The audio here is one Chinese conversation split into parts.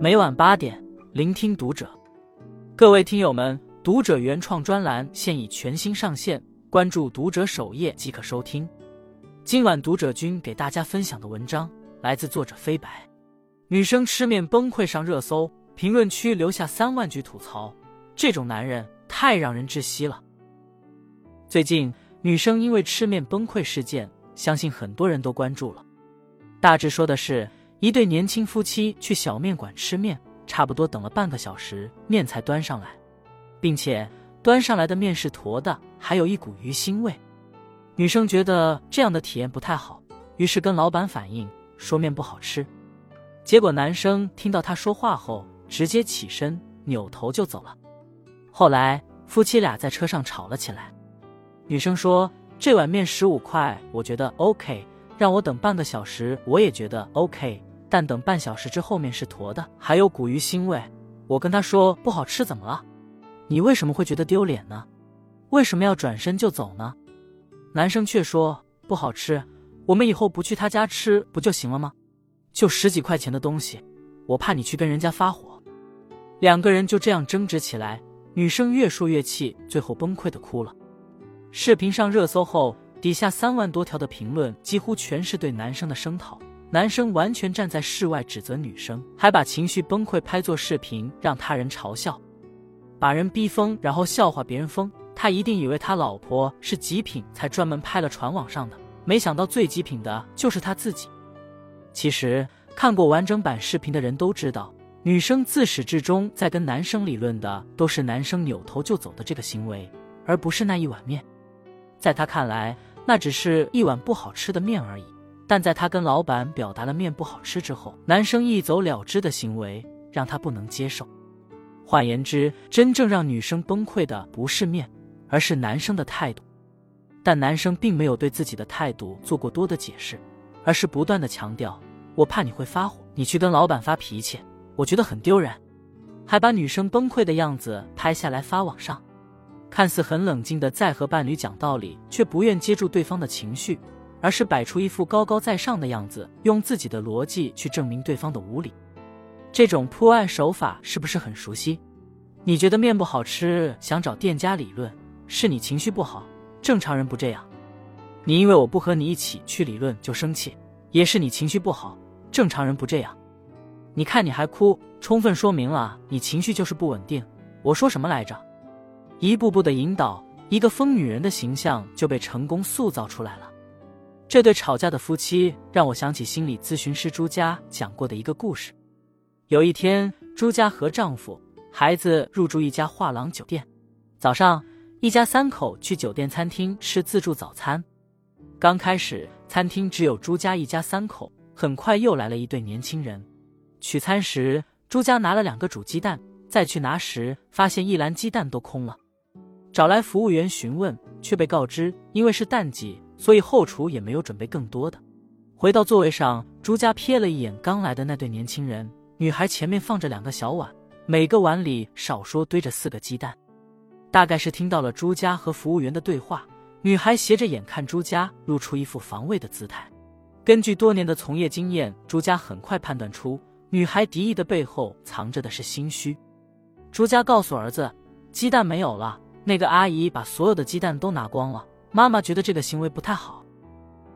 每晚八点，聆听读者。各位听友们，读者原创专栏现已全新上线，关注读者首页即可收听。今晚读者君给大家分享的文章来自作者飞白。女生吃面崩溃上热搜，评论区留下三万句吐槽。这种男人太让人窒息了。最近，女生因为吃面崩溃事件，相信很多人都关注了。大致说的是。一对年轻夫妻去小面馆吃面，差不多等了半个小时，面才端上来，并且端上来的面是坨的，还有一股鱼腥味。女生觉得这样的体验不太好，于是跟老板反映说面不好吃。结果男生听到她说话后，直接起身扭头就走了。后来夫妻俩在车上吵了起来。女生说：“这碗面十五块，我觉得 OK，让我等半个小时，我也觉得 OK。”但等半小时之后面是坨的，还有股鱼腥味。我跟他说不好吃，怎么了？你为什么会觉得丢脸呢？为什么要转身就走呢？男生却说不好吃，我们以后不去他家吃不就行了吗？就十几块钱的东西，我怕你去跟人家发火。两个人就这样争执起来，女生越说越气，最后崩溃的哭了。视频上热搜后，底下三万多条的评论几乎全是对男生的声讨。男生完全站在室外指责女生，还把情绪崩溃拍作视频让他人嘲笑，把人逼疯，然后笑话别人疯。他一定以为他老婆是极品，才专门拍了传网上的。没想到最极品的就是他自己。其实看过完整版视频的人都知道，女生自始至终在跟男生理论的都是男生扭头就走的这个行为，而不是那一碗面。在他看来，那只是一碗不好吃的面而已。但在他跟老板表达了面不好吃之后，男生一走了之的行为让他不能接受。换言之，真正让女生崩溃的不是面，而是男生的态度。但男生并没有对自己的态度做过多的解释，而是不断的强调：“我怕你会发火，你去跟老板发脾气，我觉得很丢人。”还把女生崩溃的样子拍下来发网上，看似很冷静的在和伴侣讲道理，却不愿接住对方的情绪。而是摆出一副高高在上的样子，用自己的逻辑去证明对方的无理。这种破案手法是不是很熟悉？你觉得面不好吃，想找店家理论，是你情绪不好，正常人不这样。你因为我不和你一起去理论就生气，也是你情绪不好，正常人不这样。你看你还哭，充分说明了你情绪就是不稳定。我说什么来着？一步步的引导，一个疯女人的形象就被成功塑造出来了。这对吵架的夫妻让我想起心理咨询师朱家讲过的一个故事。有一天，朱家和丈夫、孩子入住一家画廊酒店。早上，一家三口去酒店餐厅吃自助早餐。刚开始，餐厅只有朱家一家三口。很快，又来了一对年轻人。取餐时，朱家拿了两个煮鸡蛋，再去拿时，发现一篮鸡蛋都空了。找来服务员询问，却被告知因为是淡季。所以后厨也没有准备更多的。回到座位上，朱家瞥了一眼刚来的那对年轻人，女孩前面放着两个小碗，每个碗里少说堆着四个鸡蛋。大概是听到了朱家和服务员的对话，女孩斜着眼看朱家，露出一副防卫的姿态。根据多年的从业经验，朱家很快判断出女孩敌意的背后藏着的是心虚。朱家告诉儿子，鸡蛋没有了，那个阿姨把所有的鸡蛋都拿光了。妈妈觉得这个行为不太好，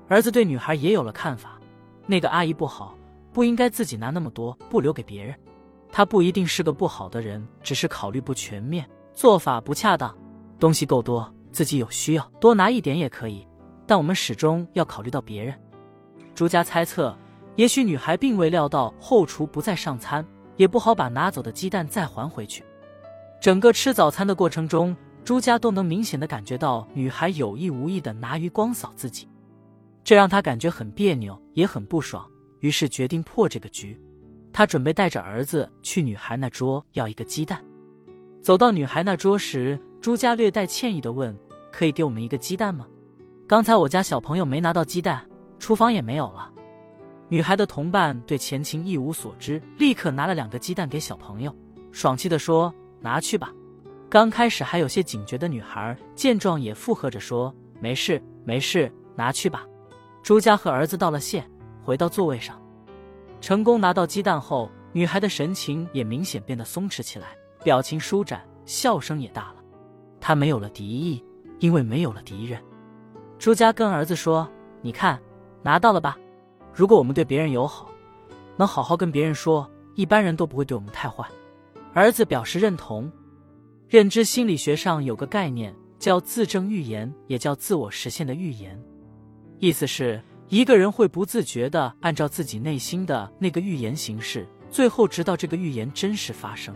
儿子对女孩也有了看法。那个阿姨不好，不应该自己拿那么多，不留给别人。她不一定是个不好的人，只是考虑不全面，做法不恰当。东西够多，自己有需要，多拿一点也可以，但我们始终要考虑到别人。朱家猜测，也许女孩并未料到后厨不再上餐，也不好把拿走的鸡蛋再还回去。整个吃早餐的过程中。朱家都能明显的感觉到女孩有意无意的拿鱼光扫自己，这让他感觉很别扭，也很不爽，于是决定破这个局。他准备带着儿子去女孩那桌要一个鸡蛋。走到女孩那桌时，朱家略带歉意的问：“可以给我们一个鸡蛋吗？刚才我家小朋友没拿到鸡蛋，厨房也没有了。”女孩的同伴对前情一无所知，立刻拿了两个鸡蛋给小朋友，爽气的说：“拿去吧。”刚开始还有些警觉的女孩见状也附和着说：“没事，没事，拿去吧。”朱家和儿子道了谢，回到座位上。成功拿到鸡蛋后，女孩的神情也明显变得松弛起来，表情舒展，笑声也大了。她没有了敌意，因为没有了敌人。朱家跟儿子说：“你看，拿到了吧？如果我们对别人友好，能好好跟别人说，一般人都不会对我们太坏。”儿子表示认同。认知心理学上有个概念叫自证预言，也叫自我实现的预言，意思是一个人会不自觉的按照自己内心的那个预言行事。最后，直到这个预言真实发生，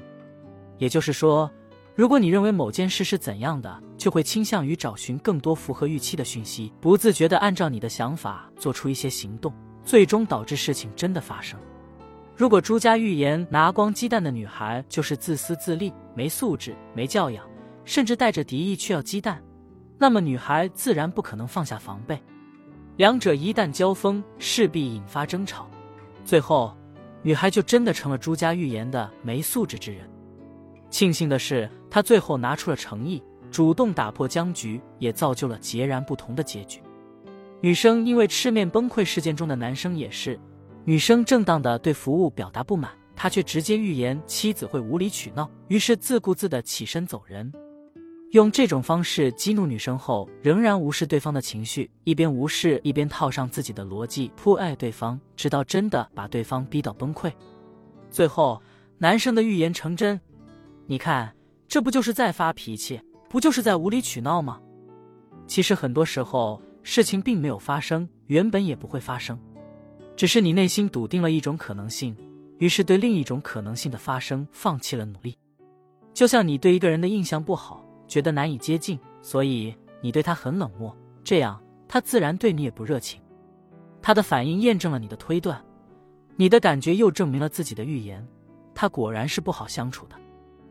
也就是说，如果你认为某件事是怎样的，就会倾向于找寻更多符合预期的讯息，不自觉地按照你的想法做出一些行动，最终导致事情真的发生。如果朱家预言拿光鸡蛋的女孩就是自私自利、没素质、没教养，甚至带着敌意去要鸡蛋，那么女孩自然不可能放下防备，两者一旦交锋，势必引发争吵，最后。女孩就真的成了朱家预言的没素质之人。庆幸的是，她最后拿出了诚意，主动打破僵局，也造就了截然不同的结局。女生因为吃面崩溃事件中的男生也是，女生正当的对服务表达不满，他却直接预言妻子会无理取闹，于是自顾自的起身走人。用这种方式激怒女生后，仍然无视对方的情绪，一边无视一边套上自己的逻辑扑爱对方，直到真的把对方逼到崩溃。最后，男生的预言成真。你看，这不就是在发脾气，不就是在无理取闹吗？其实很多时候，事情并没有发生，原本也不会发生，只是你内心笃定了一种可能性，于是对另一种可能性的发生放弃了努力。就像你对一个人的印象不好。觉得难以接近，所以你对他很冷漠，这样他自然对你也不热情。他的反应验证了你的推断，你的感觉又证明了自己的预言，他果然是不好相处的。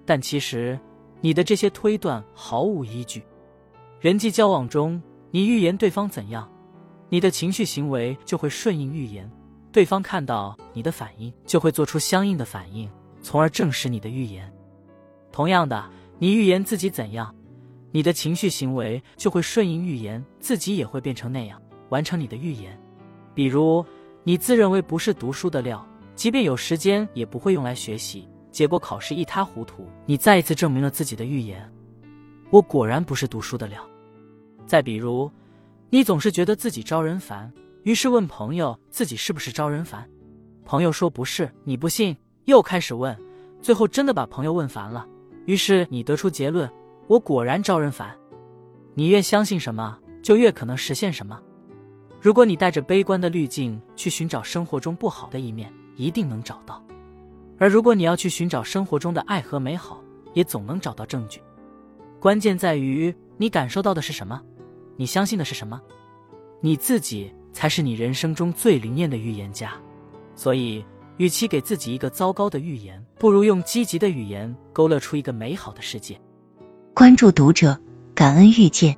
但其实你的这些推断毫无依据。人际交往中，你预言对方怎样，你的情绪行为就会顺应预言，对方看到你的反应就会做出相应的反应，从而证实你的预言。同样的。你预言自己怎样，你的情绪行为就会顺应预言，自己也会变成那样，完成你的预言。比如，你自认为不是读书的料，即便有时间也不会用来学习，结果考试一塌糊涂，你再一次证明了自己的预言：我果然不是读书的料。再比如，你总是觉得自己招人烦，于是问朋友自己是不是招人烦，朋友说不是，你不信，又开始问，最后真的把朋友问烦了。于是你得出结论：我果然招人烦。你越相信什么，就越可能实现什么。如果你带着悲观的滤镜去寻找生活中不好的一面，一定能找到；而如果你要去寻找生活中的爱和美好，也总能找到证据。关键在于你感受到的是什么，你相信的是什么。你自己才是你人生中最灵验的预言家。所以。与其给自己一个糟糕的预言，不如用积极的语言勾勒出一个美好的世界。关注读者，感恩遇见。